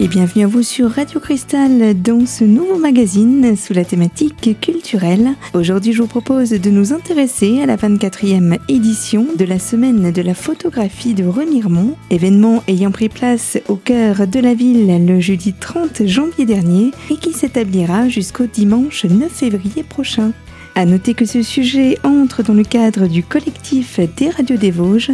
et bienvenue à vous sur Radio Cristal dans ce nouveau magazine sous la thématique culturelle. Aujourd'hui, je vous propose de nous intéresser à la 24e édition de la semaine de la photographie de Remiremont, événement ayant pris place au cœur de la ville le jeudi 30 janvier dernier et qui s'établira jusqu'au dimanche 9 février prochain. À noter que ce sujet entre dans le cadre du collectif des radios des Vosges,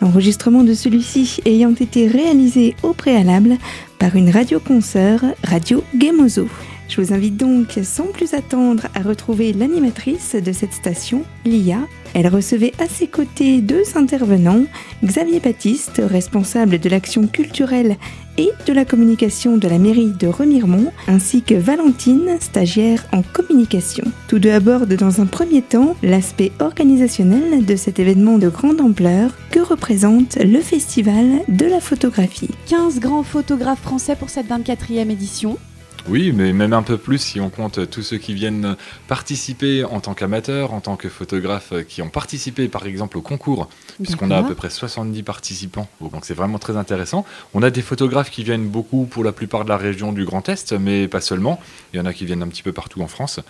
l'enregistrement de celui-ci ayant été réalisé au préalable par une radio-consoeur, Radio Gemozo. Je vous invite donc sans plus attendre à retrouver l'animatrice de cette station, Lia. Elle recevait à ses côtés deux intervenants, Xavier Baptiste, responsable de l'action culturelle et de la communication de la mairie de Remiremont, ainsi que Valentine, stagiaire en communication. Tous deux abordent dans un premier temps l'aspect organisationnel de cet événement de grande ampleur que représente le Festival de la photographie. 15 grands photographes français pour cette 24e édition. Oui, mais même un peu plus si on compte tous ceux qui viennent participer en tant qu'amateurs, en tant que photographes qui ont participé par exemple au concours, puisqu'on a à peu près 70 participants. Donc c'est vraiment très intéressant. On a des photographes qui viennent beaucoup pour la plupart de la région du Grand Est, mais pas seulement. Il y en a qui viennent un petit peu partout en France,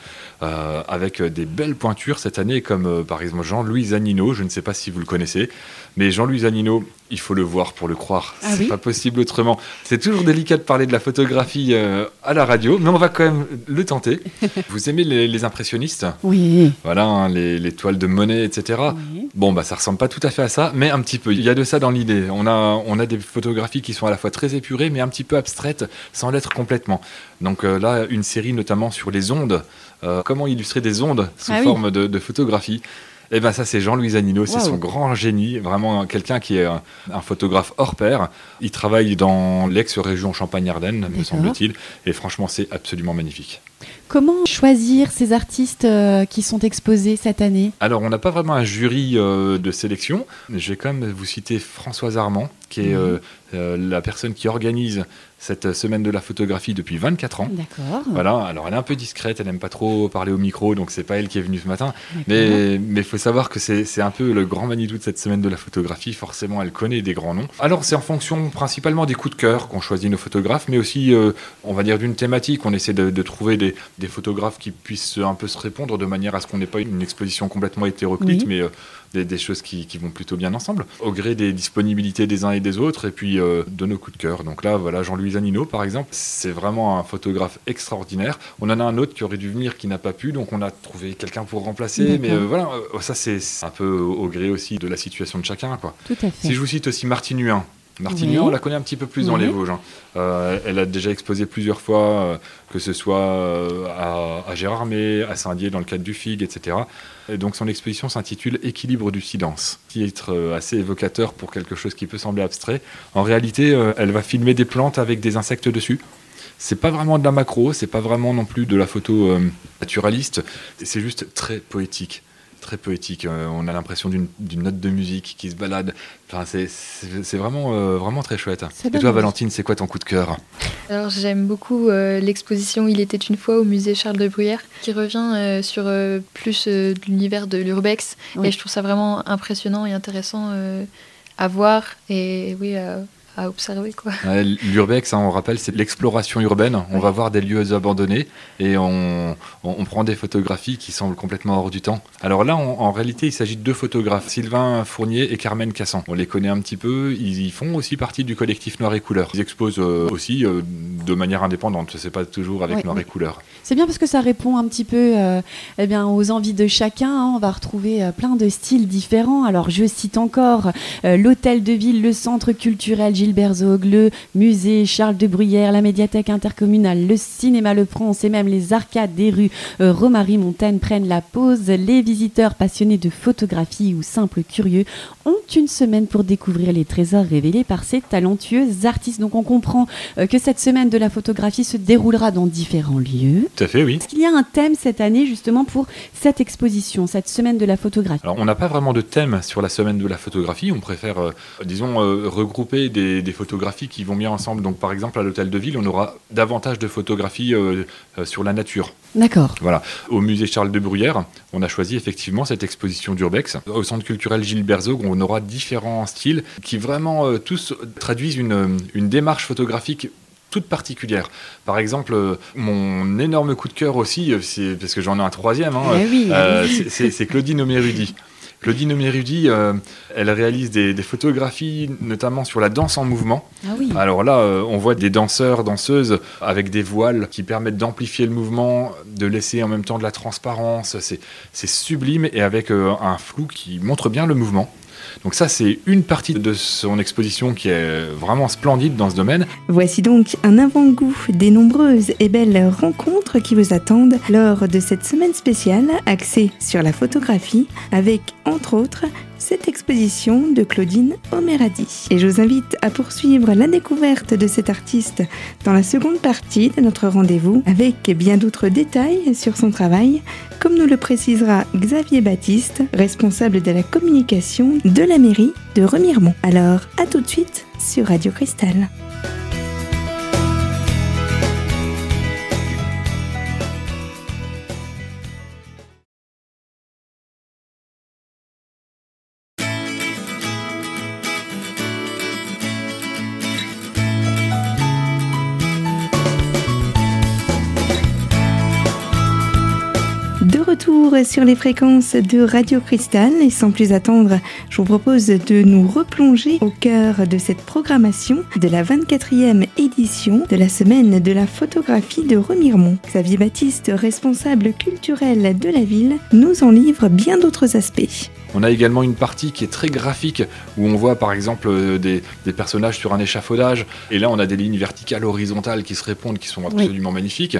euh, avec des belles pointures cette année, comme euh, par exemple Jean-Louis Zanino, je ne sais pas si vous le connaissez, mais Jean-Louis Zanino, il faut le voir pour le croire. Ah c'est oui pas possible autrement. C'est toujours délicat de parler de la photographie euh, à la radio, mais on va quand même le tenter. Vous aimez les, les impressionnistes Oui. Voilà, hein, les, les toiles de Monet, etc. Oui. Bon, bah ça ressemble pas tout à fait à ça, mais un petit peu. Il y a de ça dans l'idée. On a, on a des photographies qui sont à la fois très épurées, mais un petit peu abstraites, sans l'être complètement. Donc euh, là, une série notamment sur les ondes. euh, comment illustrer des ondes sous Ah oui. forme de, de photographie et ben ça c'est Jean-Louis Zanino, c'est son grand génie, vraiment quelqu'un qui est un, un photographe hors pair. Il travaille dans l'ex-région Champagne-Ardenne, me semble-t-il, et franchement c'est absolument magnifique. Comment choisir ces artistes euh, qui sont exposés cette année? Alors, on n'a pas vraiment un jury euh, de sélection. Je vais quand même vous citer Françoise Armand, qui est Mhm. euh, la personne qui organise cette semaine de la photographie depuis 24 ans. D'accord. Voilà, alors elle est un peu discrète, elle n'aime pas trop parler au micro, donc c'est pas elle qui est venue ce matin. Mais il faut savoir que c'est c'est un peu le grand Manitou de cette semaine de la photographie. Forcément, elle connaît des grands noms. Alors, c'est en fonction principalement des coups de cœur qu'on choisit nos photographes, mais aussi, on va dire, d'une thématique. On essaie de, de trouver des, des photographes qui puissent un peu se répondre de manière à ce qu'on n'ait pas une exposition complètement hétéroclite, Oui. mais euh, des, des choses qui, qui vont plutôt bien ensemble, au gré des disponibilités des uns et des autres, et puis euh, de nos coups de cœur. Donc là, voilà, Jean-Louis Zanino, par exemple, c'est vraiment un photographe extraordinaire. On en a un autre qui aurait dû venir, qui n'a pas pu, donc on a trouvé quelqu'un pour remplacer. Mais euh, voilà, ça c'est un peu au gré aussi de la situation de chacun. Quoi. Tout à fait. Si je vous cite aussi Martine Huin. Martine Oui. On la connaît un petit peu plus dans Oui. les Vosges. hein. Euh, elle a déjà exposé plusieurs fois, euh, que ce soit euh, à, à Gérardmer, à Saint-Dié dans le cadre du FIG, etc. Et donc son exposition s'intitule Équilibre du silence, titre assez évocateur pour quelque chose qui peut sembler abstrait. En réalité, elle va filmer des plantes avec des insectes dessus. C'est pas vraiment de la macro, c'est pas vraiment non plus de la photo naturaliste, c'est juste très poétique. Très poétique, Euh, on a l'impression d'une note de musique qui se balade. Enfin, c'est- vraiment, euh, vraiment très chouette. Et toi. Valentine, c'est quoi ton coup de cœur? Alors j'aime beaucoup euh, l'exposition Il était une fois au musée Charles de Bruyère qui revient euh, sur euh, plus euh, de l'univers de l'urbex Oui. et je trouve ça vraiment impressionnant et intéressant euh, à voir et oui à, à observer quoi. Ouais, L'urbex, hein, on rappelle, c'est l'exploration urbaine. On va voir des lieux abandonnés et on, on- on prend des photographies qui semblent complètement hors du temps. Alors là, on- en réalité, il s'agit de deux photographes, Sylvain Fournier et Carmen Cassan. On les connaît un petit peu. Ils font aussi partie du collectif Noir et Couleur. Ils exposent euh, aussi euh, de manière indépendante. C'est pas toujours avec Noir et Couleur. C'est bien parce que ça répond un petit peu euh, eh bien, aux envies de chacun. hein. On va retrouver euh, plein de styles différents. Alors, je cite encore euh, l'hôtel de ville, le centre culturel Gilbert Zog, le musée Charles de Bruyère, la médiathèque intercommunale, le cinéma Le France et même les arcades des rues euh, Romary Montaigne prennent la pause. Les visiteurs passionnés de photographie ou simples curieux ont une semaine pour découvrir les trésors révélés par ces talentueux artistes. Donc, on comprend euh, que cette semaine de la photographie se déroulera dans différents lieux. Tout à fait, oui. Est-ce qu'il y a un thème cette année justement pour cette exposition, cette semaine de la photographie? Alors, on n'a pas vraiment de thème sur la semaine de la photographie. On préfère, euh, disons, euh, regrouper des, des photographies qui vont bien ensemble. Donc, par exemple, à l'hôtel de ville, on aura davantage de photographies euh, euh, sur la nature. D'accord. Voilà. Au musée Charles de Bruyère, on a choisi effectivement cette exposition d'Urbex. Au centre culturel Gilles Berzog, on aura différents styles qui vraiment euh, tous traduisent une, une démarche photographique toute particulière. Par exemple, mon énorme coup de cœur aussi, c'est parce que j'en ai un troisième, hein, Eh oui. euh, c'est c'est Claudine Omérudi. Claudine Omérudi, euh, elle réalise des, des photographies, notamment sur la danse en mouvement. Ah oui. Alors là, euh, on voit des danseurs, danseuses avec des voiles qui permettent d'amplifier le mouvement, de laisser en même temps de la transparence. C'est c'est sublime et avec euh, un flou qui montre bien le mouvement. Donc ça, c'est une partie de son exposition qui est vraiment splendide dans ce domaine. Voici donc un avant-goût des nombreuses et belles rencontres qui vous attendent lors de cette semaine spéciale axée sur la photographie avec, entre autres, cette exposition de Claudine Omeradi. Et je vous invite à poursuivre la découverte de cet artiste dans la seconde partie de notre rendez-vous avec bien d'autres détails sur son travail, comme nous le précisera Xavier Baptiste, responsable de la communication de la mairie de Remiremont. Alors, à tout de suite sur Radio Cristal. Retour sur les fréquences de Radio Cristal et sans plus attendre, je vous propose de nous replonger au cœur de cette programmation de la 24e édition de la semaine de la photographie de Remiremont. Xavier Baptiste, responsable culturel de la ville, nous en livre bien d'autres aspects. On a également une partie qui est très graphique, où on voit par exemple euh, des, des personnages sur un échafaudage, et là on a des lignes verticales, horizontales qui se répondent, qui sont absolument magnifiques.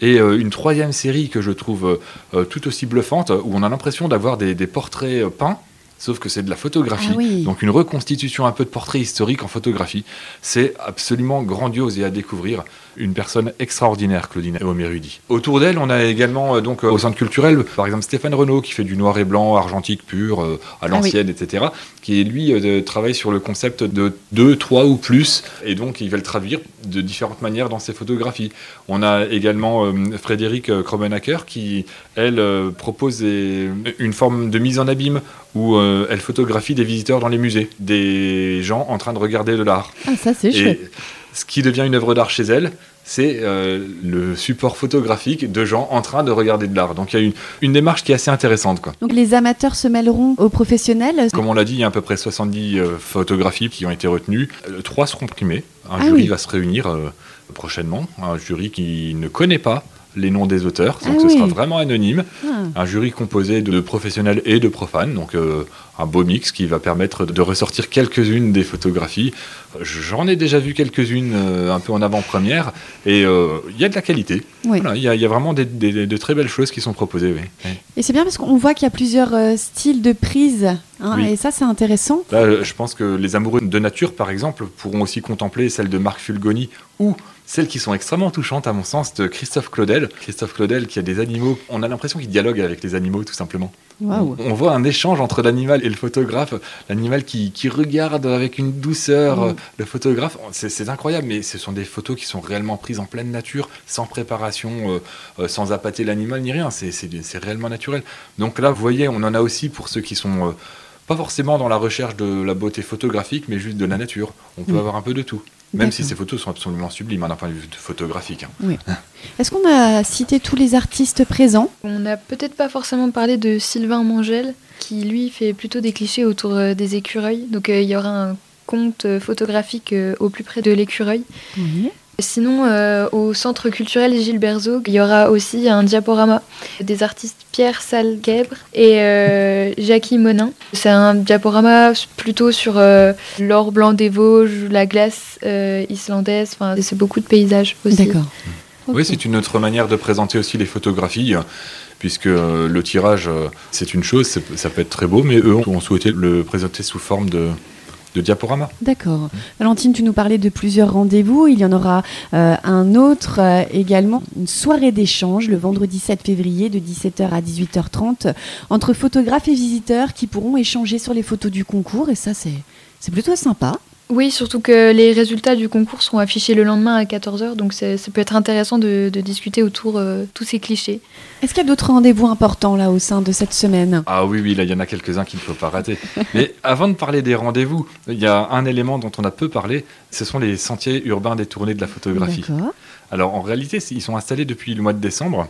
Et euh, une troisième série que je trouve euh, tout aussi bluffante, où on a l'impression d'avoir des, des portraits peints, sauf que c'est de la photographie. Ah oui. Donc une reconstitution un peu de portrait historique en photographie. C'est absolument grandiose et à découvrir. Une personne extraordinaire, Claudine Omérudi. Autour d'elle, on a également euh, donc euh, au centre culturel, par exemple Stéphane Renaud qui fait du noir et blanc, argentique pur, euh, à oui. l'ancienne, etc. Qui lui travaille sur le concept de deux, trois ou plus, et donc il va le traduire de différentes manières dans ses photographies. On a également Frédéric Kromenacker qui, elle, propose des- une forme de mise en abîme où euh, elle photographie des visiteurs dans les musées, des gens en train de regarder de l'art. Ah, ça, c'est Et chouette. Ce qui devient une œuvre d'art chez elle, c'est euh, le support photographique de gens en train de regarder de l'art. Donc il y a une, une démarche qui est assez intéressante. Quoi. Donc, les amateurs se mêleront aux professionnels? Comme on l'a dit, il y a à peu près 70 euh, photographies qui ont été retenues. Euh, Trois seront primées. Un Ah jury oui. va se réunir euh, prochainement. Un jury qui ne connaît pas les noms des auteurs. Donc Ah ce sera vraiment anonyme. Ah. Un jury composé de professionnels et de profanes, donc euh, un beau mix qui va permettre de ressortir quelques-unes des photographies. J'en ai déjà vu quelques-unes euh, un peu en avant-première, et euh, il y a de la qualité. Oui. Voilà, Il y, y a vraiment des, des- de très belles choses qui sont proposées. Oui. Oui. Et c'est bien parce qu'on voit qu'il y a plusieurs styles de prise. hein. Et ça, c'est intéressant. Là, je pense que les amoureux de nature, par exemple, pourront aussi contempler celles de Marc Fulgoni ou celles qui sont extrêmement touchantes, à mon sens, de Christophe Claudel. Christophe Claudel qui a des animaux, on a l'impression qu'il dialogue avec les animaux, tout simplement. On voit un échange entre l'animal et le photographe, l'animal qui, qui regarde avec une douceur Mm. euh, le photographe. C'est incroyable, mais ce sont des photos qui sont réellement prises en pleine nature, sans préparation, euh, euh, sans appâter l'animal ni rien. C'est- réellement naturel. Donc là, vous voyez, on en a aussi pour ceux qui sont euh, pas forcément dans la recherche de la beauté photographique, mais juste de la nature. On peut Mm. avoir un peu de tout. Même si ces photos sont absolument sublimes hein, d'un point de vue photographique. hein. Est-ce qu'on a cité tous les artistes présents? On n'a peut-être pas forcément parlé de Sylvain Mangel, qui lui fait plutôt des clichés autour euh, des écureuils. Donc euh, il y aura un compte euh, photographique euh, au plus près de l'écureuil. Oui. Sinon, euh, au centre culturel Gilles Berzeau, il y aura aussi un diaporama des artistes Pierre Salguebre et euh, Jackie Monin. C'est un diaporama plutôt sur euh, l'or blanc des Vosges, la glace euh, islandaise, enfin, c'est beaucoup de paysages aussi. D'accord. Oui, c'est une autre manière de présenter aussi les photographies, puisque euh, le tirage, c'est une chose, ça peut être très beau, mais eux ont souhaité le présenter sous forme de, D'accord. Valentine, tu nous parlais de plusieurs rendez-vous. Il y en aura euh, un autre euh, également, une soirée d'échange le vendredi 7 février de 17h à 18h30 entre photographes et visiteurs qui pourront échanger sur les photos du concours. Et ça, c'est plutôt sympa. Oui, surtout que les résultats du concours seront affichés le lendemain à 14h, donc ça peut être intéressant de, discuter autour de euh, tous ces clichés. Est-ce qu'il y a d'autres rendez-vous importants là au sein de cette semaine? Ah oui, oui, là il y en a quelques-uns qu'il ne faut pas rater. Mais avant de parler des rendez-vous, il y a un élément dont on a peu parlé, ce sont les sentiers urbains détournés de la photographie. Alors en réalité, ils sont installés depuis le mois de décembre.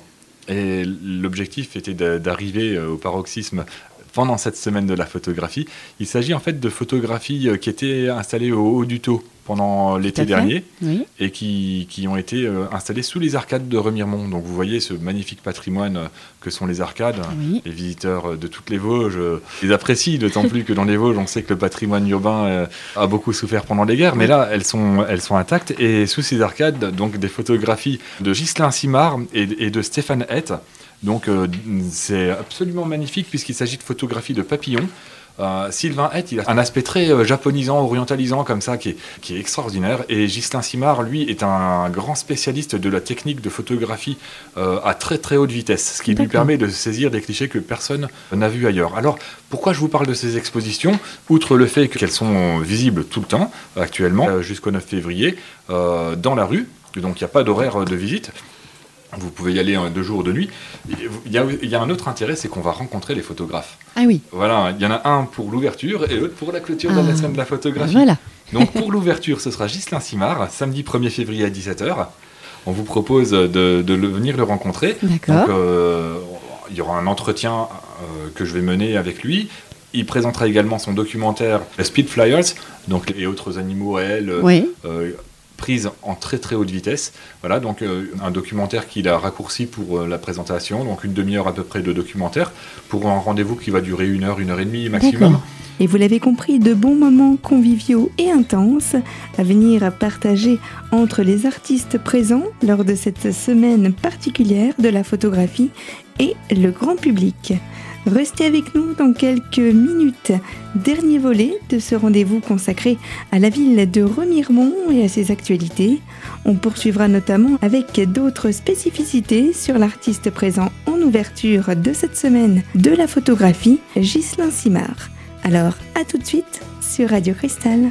Et l'objectif était d'arriver euh, au paroxysme pendant cette semaine de la photographie. Il s'agit en fait de photographies euh, qui étaient installées au haut du taux pendant l'été dernier et qui, qui, ont été euh, installées sous les arcades de Remiremont. Donc vous voyez ce magnifique patrimoine euh, que sont les arcades. Les visiteurs de toutes les Vosges les apprécient, d'autant plus que dans les Vosges, on sait que le patrimoine urbain a beaucoup souffert pendant les guerres, mais là, elles sont, elles sont intactes. Et sous ces arcades, donc des photographies de Ghislain Simard et, et de Stéphane Hett. Donc euh, c'est absolument magnifique puisqu'il s'agit de photographies de papillons. Euh, Sylvain Hett, il a un aspect très euh, japonisant, orientalisant comme ça, qui est, extraordinaire. Et Ghislain Simard, lui, est un grand spécialiste de la technique de photographie à très très haute vitesse, ce qui lui permet de saisir des clichés que personne n'a vus ailleurs. Alors, pourquoi je vous parle de ces expositions? Outre le fait qu'elles sont visibles tout le temps, actuellement, jusqu'au 9 février, dans la rue, donc il n'y a pas d'horaire de visite. Vous pouvez y aller deux jours, de nuit. Il y, a, un autre intérêt, c'est qu'on va rencontrer les photographes. Ah oui. Voilà, il y en a un pour l'ouverture et l'autre pour la clôture de la ah. semaine de la photographie. Voilà. Donc pour l'ouverture, ce sera Ghislain Simard, samedi 1er février à 17h. On vous propose de, venir le rencontrer. D'accord. Donc euh, il y aura un entretien euh, que je vais mener avec lui. Il présentera également son documentaire Speed Flyers, donc et autres animaux réels, oui. Euh, prise en très très haute vitesse. Voilà, donc euh, un documentaire qu'il a raccourci pour euh, la présentation, donc une demi-heure à peu près de documentaire, pour un rendez-vous qui va durer une heure, une heure et demie maximum. Et vous l'avez compris, de bons moments conviviaux et intenses à venir partager entre les artistes présents lors de cette semaine particulière de la photographie et le grand public. Restez avec nous dans quelques minutes. Dernier volet de ce rendez-vous consacré à la ville de Remiremont et à ses actualités. On poursuivra notamment avec d'autres spécificités sur l'artiste présent en ouverture de cette semaine de la photographie, Ghislain Simard. Alors, à tout de suite sur Radio Cristal.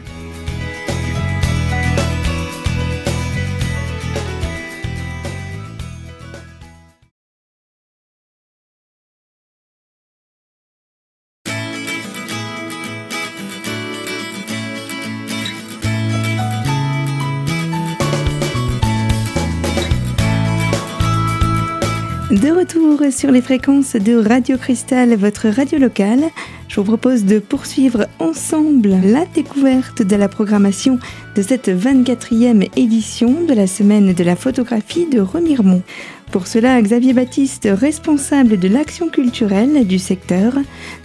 De retour sur les fréquences de Radio Cristal, votre radio locale, je vous propose de poursuivre ensemble la découverte de la programmation de cette 24e édition de la semaine de la photographie de Remiremont. Pour cela, Xavier Baptiste, responsable de l'action culturelle du secteur,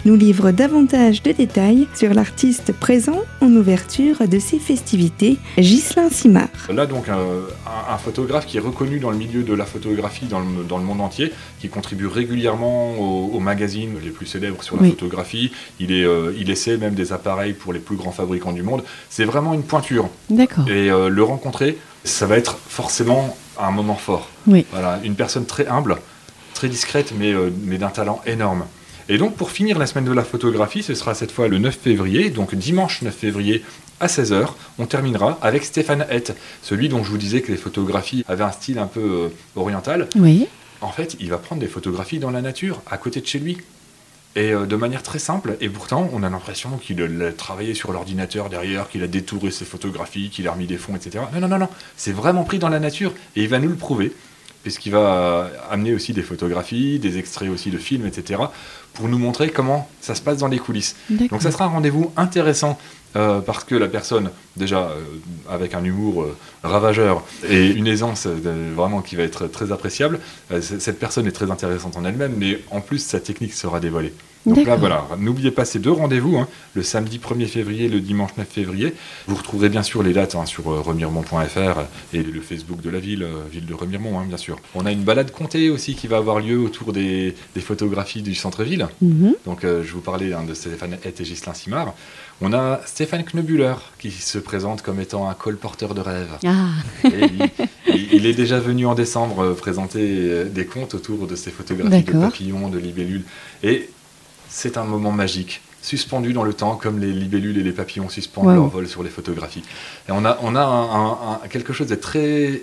nous livre davantage de détails sur l'artiste présent en ouverture de ces festivités, Ghislain Simard. Là donc un, photographe qui est reconnu dans le milieu de la photographie dans le, monde entier, qui contribue régulièrement aux, magazines les plus célèbres sur la photographie. Il, est, euh, il essaie même des appareils pour les plus grands fabricants du monde. C'est vraiment une pointure. D'accord. Et euh, le rencontrer, ça va être forcément un moment fort. Oui. Voilà, une personne très humble, très discrète, mais, euh, mais d'un talent énorme. Et donc pour finir la semaine de la photographie, ce sera cette fois le 9 février, donc dimanche 9 février à 16h, on terminera avec Stéphane Hett, celui dont je vous disais que les photographies avaient un style un peu euh, oriental. Oui. En fait, il va prendre des photographies dans la nature, à côté de chez lui. Et euh, de manière très simple, et pourtant on a l'impression qu'il a travaillé sur l'ordinateur derrière, qu'il a détouré ses photographies, qu'il a remis des fonds, etc. Non, non, non, non, c'est vraiment pris dans la nature, et il va nous le prouver, puisqu'il va amener aussi des photographies, des extraits aussi de films, etc., pour nous montrer comment ça se passe dans les coulisses. Donc ça sera un rendez-vous intéressant euh, parce que la personne, déjà euh, avec un humour ravageur et une aisance vraiment qui va être très appréciable, cette personne est très intéressante en elle-même, mais en plus sa technique sera dévoilée. Donc là, voilà, n'oubliez pas ces deux rendez-vous, hein, le samedi 1er février et le dimanche 9 février. Vous retrouverez bien sûr les dates hein, sur euh, remiremont.fr et le Facebook de la ville, euh, ville de Remiremont, hein, bien sûr. On a une balade comptée aussi qui va avoir lieu autour des, photographies du centre-ville. Mhm. Donc, euh, je vous parlais de Stéphane Hett et Ghislain Simard. On a Stéphane Knebuller qui se présente comme étant un colporteur de rêves. Ah. il, est déjà venu en décembre présenter des contes autour de ces photographies de papillons, de libellules. Et c'est un moment magique. suspendus dans le temps, comme les libellules et les papillons suspendent leur vol sur les photographies. Et on a, on a quelque chose de très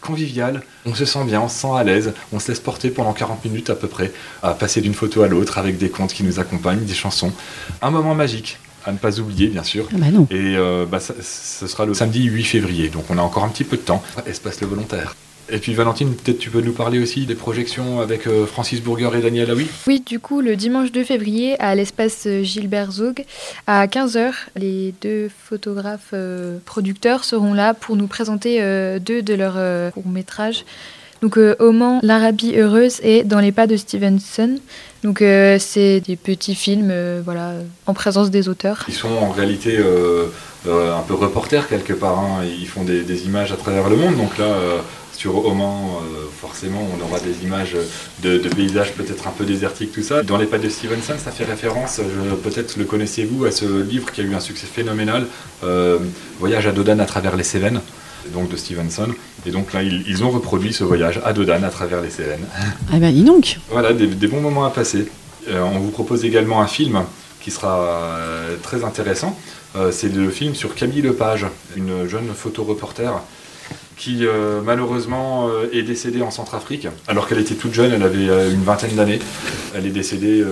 convivial, on se sent bien, on se sent à l'aise, on se laisse porter pendant 40 minutes à peu près, à passer d'une photo à l'autre avec des contes qui nous accompagnent, des chansons. Un moment magique à ne pas oublier, bien sûr. Ah bah non. Et euh, bah, ce sera le samedi 8 février, donc on a encore un petit peu de temps. Espace le volontaire. Et puis Valentine, peut-être tu peux nous parler aussi des projections avec euh, Francis Burger et Daniel Aoui? Oui, du coup, le dimanche 2 février, à l'espace euh, Gilbert Zog, à 15h, les deux photographes producteurs seront là pour nous présenter deux de leurs courts-métrages. Donc au Mans, l'Arabie heureuse et Dans les pas de Stevenson. Donc euh, c'est des petits films euh, voilà, en présence des auteurs. Ils sont en réalité euh, un peu reporters quelque part, hein. ils font des, images à travers le monde, donc là sur Oman, forcément on aura des images de, paysages peut-être un peu désertiques, tout ça. Dans les pas de Stevenson, ça fait référence, peut-être le connaissez-vous, à ce livre qui a eu un succès phénoménal, Voyage à Dodan à travers les Cévennes donc de Stevenson. Et donc là, ils, ont reproduit ce voyage à Dodane à travers les Cévennes. Ah ben dis donc Voilà, des, bons moments à passer. Euh, on vous propose également un film qui sera euh, très intéressant. Euh, c'est le film sur Camille Lepage, une jeune photoreporter qui malheureusement est décédée en Centrafrique alors qu'elle était toute jeune, elle avait une vingtaine d'années. Elle est décédée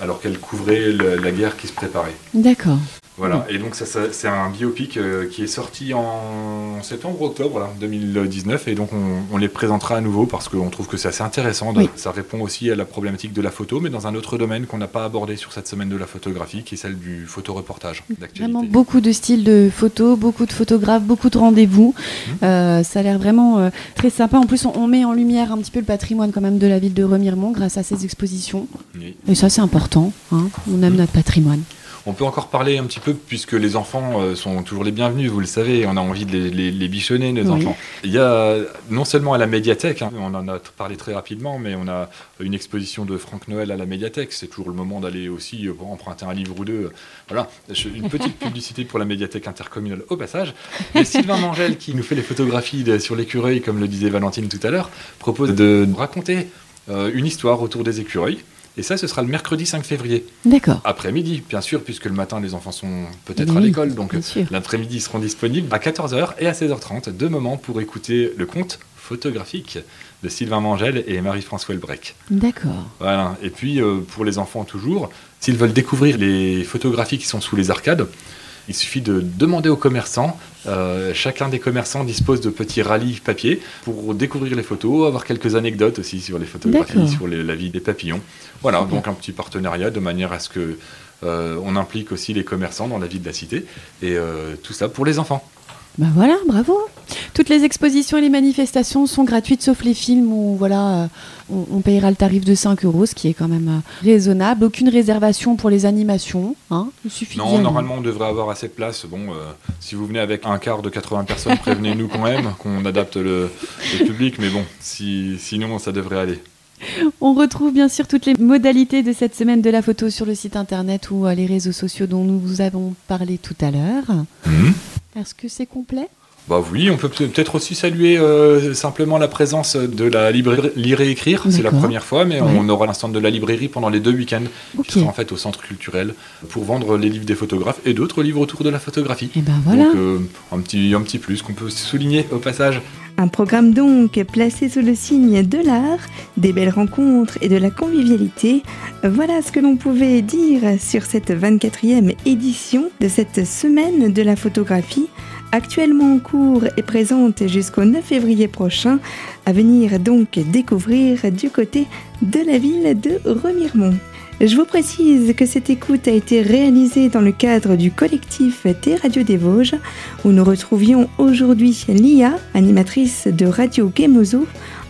alors qu'elle couvrait la guerre qui se préparait. D'accord. Voilà, et donc ça, c'est un biopic euh, qui est sorti en septembre-octobre 2019, et donc on, les présentera à nouveau parce qu'on trouve que c'est assez intéressant. Ça répond aussi à la problématique de la photo, mais dans un autre domaine qu'on n'a pas abordé sur cette semaine de la photographie, qui est celle du photoreportage Vraiment beaucoup de styles de photos, beaucoup de photographes, beaucoup de rendez-vous. Mmh. Euh, ça a l'air vraiment euh, très sympa. En plus, on, met en lumière un petit peu le patrimoine quand même de la ville de Remiremont grâce à ces expositions. Et ça, c'est important. Hein. On aime mmh. notre patrimoine. On peut encore parler un petit peu, puisque les enfants euh, sont toujours les bienvenus, vous le savez, on a envie de les, bichonner, nos enfants. Il y a non seulement à la médiathèque, hein, on en a parlé très rapidement, mais on a une exposition de Franck Noël à la médiathèque. C'est toujours le moment d'aller aussi euh, emprunter un livre ou deux. Voilà, une petite publicité pour la médiathèque intercommunale au passage. Et Sylvain Mangel, qui nous fait les photographies sur l'écureuil, comme le disait Valentine tout à l'heure, propose de raconter euh, une histoire autour des écureuils. Et ça, ce sera le mercredi 5 février. D'accord. Après-midi, bien sûr, puisque le matin, les enfants sont peut-être à l'école. Donc l'après-midi, ils seront disponibles à 14h et à 16h30, deux moments pour écouter le conte photographique de Sylvain Mangel et Marie-François Elbrec. D'accord. Voilà. Et puis, euh, pour les enfants toujours, s'ils veulent découvrir les photographies qui sont sous les arcades, il suffit de demander aux commerçants. Euh, chacun des commerçants dispose de petits rallyes papier pour découvrir les photos, avoir quelques anecdotes aussi sur les photographies, sur la vie des papillons. Voilà, donc un petit partenariat de manière à ce que euh, on implique aussi les commerçants dans la vie de la cité et euh, tout ça pour les enfants. Ben voilà, bravo. Toutes les expositions et les manifestations sont gratuites sauf les films où voilà, euh, on, payera le tarif de 5 euros, ce qui est quand même euh, raisonnable. Aucune réservation pour les animations. Hein Il suffit non, normalement on devrait avoir assez de place. Bon, euh, si vous venez avec un quart de 80 personnes, prévenez-nous quand même qu'on adapte le, public. Mais bon, si, sinon ça devrait aller. On retrouve bien sûr toutes les modalités de cette semaine de la photo sur le site internet ou les réseaux sociaux dont nous vous avons parlé tout à l'heure. Mmh. Est-ce que c'est complet? Bah oui, on peut peut-être aussi saluer euh, simplement la présence de la librairie Lire et Écrire. C'est la première fois, mais on aura l'instant de la librairie pendant les deux week-ends, qui sera en fait au centre culturel, pour vendre les livres des photographes et d'autres livres autour de la photographie. Et eh ben voilà. Donc euh, un, petit, un petit plus qu'on peut souligner au passage. Un programme donc placé sous le signe de l'art, des belles rencontres et de la convivialité. Voilà ce que l'on pouvait dire sur cette 24e édition de cette semaine de la photographie, actuellement en cours et présente jusqu'au 9 février prochain, à venir donc découvrir du côté de la ville de Remiremont. Je vous précise que cette écoute a été réalisée dans le cadre du collectif Des Radios des Vosges, où nous retrouvions aujourd'hui Lia, animatrice de Radio Gemozo,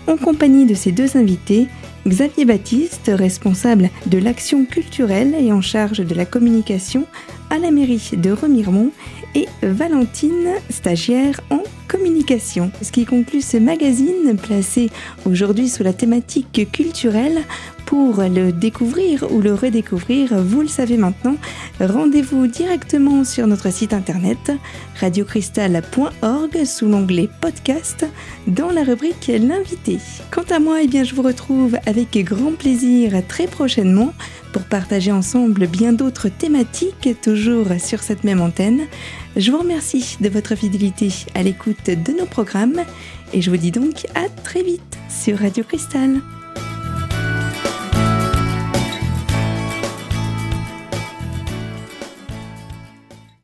en compagnie de ses deux invités, Xavier Baptiste, responsable de l'action culturelle et en charge de la communication à la mairie de Remiremont, et Valentine, stagiaire en communication. Ce qui conclut ce magazine placé aujourd'hui sous la thématique culturelle Pour le découvrir ou le redécouvrir, vous le savez maintenant, rendez-vous directement sur notre site internet radiocristal.org sous l'onglet podcast dans la rubrique l'invité. Quant à moi, eh bien, je vous retrouve avec grand plaisir très prochainement pour partager ensemble bien d'autres thématiques toujours sur cette même antenne. Je vous remercie de votre fidélité à l'écoute de nos programmes et je vous dis donc à très vite sur Radio Cristal.